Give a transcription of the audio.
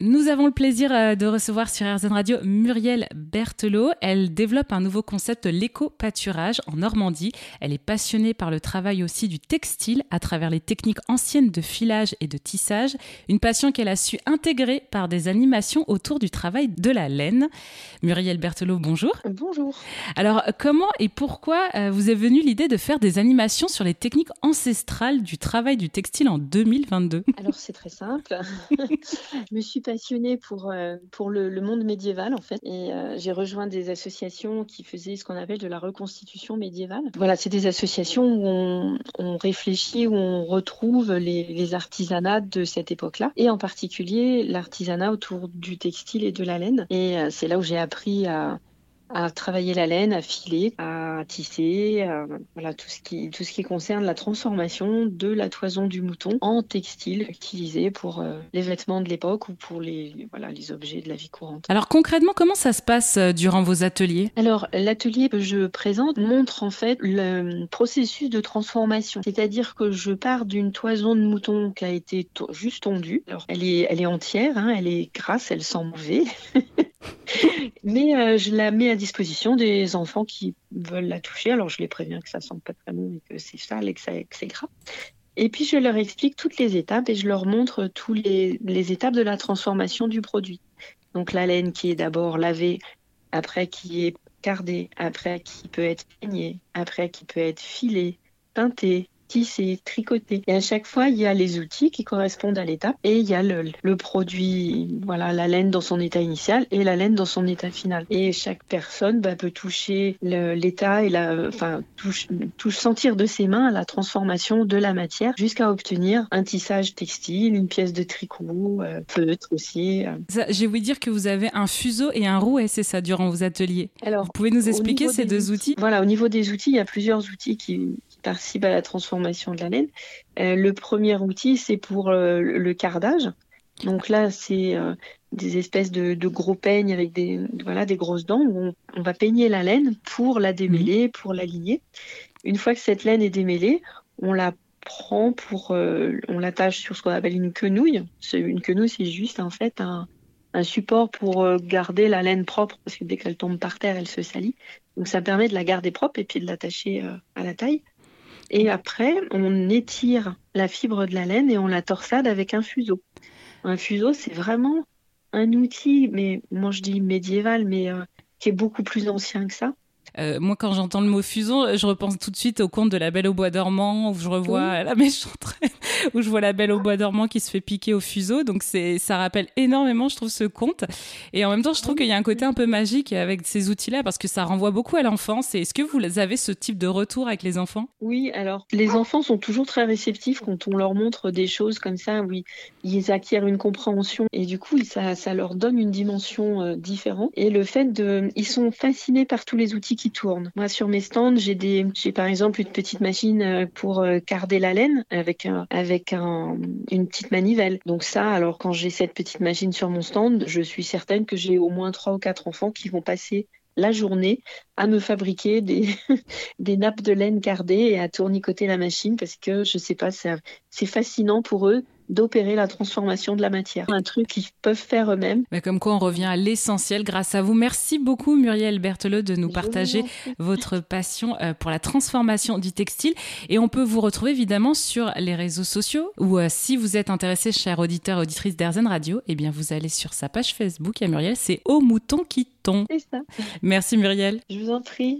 Nous avons le plaisir euh, de recevoir sur RZN Radio Muriel Berthelot. Elle développe un nouveau concept, l'éco-pâturage en Normandie. Elle est passionnée par le travail aussi du textile à travers les techniques anciennes de filage et de tissage. Une passion qu'elle a su intégrer par des animations autour du travail de la laine. Muriel Berthelot, bonjour. Bonjour. Alors, comment et pourquoi euh, vous est venue l'idée de faire des animations sur les techniques ancestrales du travail du textile en 2022 Alors, c'est très simple. Je me suis passionnée pour, euh, pour le, monde médiéval, en fait. Et euh, j'ai rejoint des associations qui faisaient ce qu'on appelle de la reconstitution médiévale. Voilà, c'est des associations où on, réfléchit, où on retrouve les, les artisanats de cette époque-là. Et en particulier, l'artisanat autour du textile et de la laine. Et euh, c'est là où j'ai appris à, à travailler la laine, à filer, à tisser, voilà tout ce qui tout ce qui concerne la transformation de la toison du mouton en textile utilisé pour euh, les vêtements de l'époque ou pour les voilà les objets de la vie courante. Alors concrètement, comment ça se passe euh, durant vos ateliers? Alors l'atelier que je présente montre en fait le processus de transformation, c'est-à-dire que je pars d'une toison de mouton qui a été juste tondue. Alors elle est elle est entière, hein, elle est grasse, elle sent mauvais. Mais euh, je la mets à disposition des enfants qui veulent la toucher. Alors je les préviens que ça sent pas très bon et que c'est sale et que, c'est gras. Et puis je leur explique toutes les étapes et je leur montre toutes les, les étapes de la transformation du produit. Donc la laine qui est d'abord lavée, après qui est cardée, après qui peut être peignée, après qui peut être filée, teintée, tisser, tricoter. Et à chaque fois, il y a les outils qui correspondent à l'étape et il y a le, le, produit, voilà, la laine dans son état initial et la laine dans son état final. Et chaque personne bah, peut toucher l'état et la, enfin, touche, touche, sentir de ses mains la transformation de la matière jusqu'à obtenir un tissage textile, une pièce de tricot, euh, feutre aussi. Euh. J'ai ouï dire que vous avez un fuseau et un rouet, c'est ça, durant vos ateliers. Alors, vous pouvez nous expliquer ces deux outils, outils? Voilà, au niveau des outils, il y a plusieurs outils qui, participe à la transformation de la laine. Euh, le premier outil, c'est pour euh, le cardage. Donc là, c'est euh, des espèces de, gros peignes avec des, voilà, des grosses dents où on, va peigner la laine pour la démêler, mmh. pour l'aligner. Une fois que cette laine est démêlée, on la prend pour, on l'attache sur ce qu'on appelle une quenouille. Une quenouille, c'est juste en fait un, un support pour garder la laine propre parce que dès qu'elle tombe par terre, elle se salit. Donc ça permet de la garder propre et puis de l'attacher à la taille. Et après, on étire la fibre de la laine et on la torsade avec un fuseau. Un fuseau, c'est vraiment un outil, mais moi je dis médiéval, mais euh, qui est beaucoup plus ancien que ça. Euh, moi, quand j'entends le mot fuseau, je repense tout de suite au conte de la Belle au bois dormant, où je revois la méchante reine, où je vois la Belle au bois dormant qui se fait piquer au fuseau. Donc, c'est, ça rappelle énormément, je trouve, ce conte. Et en même temps, je trouve qu'il y a un côté un peu magique avec ces outils-là, parce que ça renvoie beaucoup à l'enfance. Et est-ce que vous avez ce type de retour avec les enfants? Oui, alors, les enfants sont toujours très réceptifs quand on leur montre des choses comme ça, oui, ils acquièrent une compréhension. Et du coup, ça, ça leur donne une dimension euh, différente. Et le fait de, ils sont fascinés par tous les outils qui tournent. Moi, sur mes stands, j'ai des, par exemple une petite machine euh, pour euh, carder la laine avec un, avec un, une petite manivelle. Donc ça, alors quand j'ai cette petite machine sur mon stand, je suis certaine que j'ai au moins trois ou quatre enfants qui vont passer la journée à me fabriquer des, des nappes de laine cardées et à tournicoter la machine parce que je sais pas, c'est fascinant pour eux d'opérer la transformation de la matière. Un truc qu'ils peuvent faire eux-mêmes. Mais comme quoi, on revient à l'essentiel grâce à vous. Merci beaucoup, Muriel Berthelot, de nous partager votre passion euh, pour la transformation du textile. Et on peut vous retrouver évidemment sur les réseaux sociaux ou euh, si vous êtes intéressé, cher auditeur, auditrice d'Airzen Radio, eh bien, vous allez sur sa page Facebook à Muriel. C'est Au Mouton qui tombe. C'est ça. Merci, Muriel. Je vous en prie.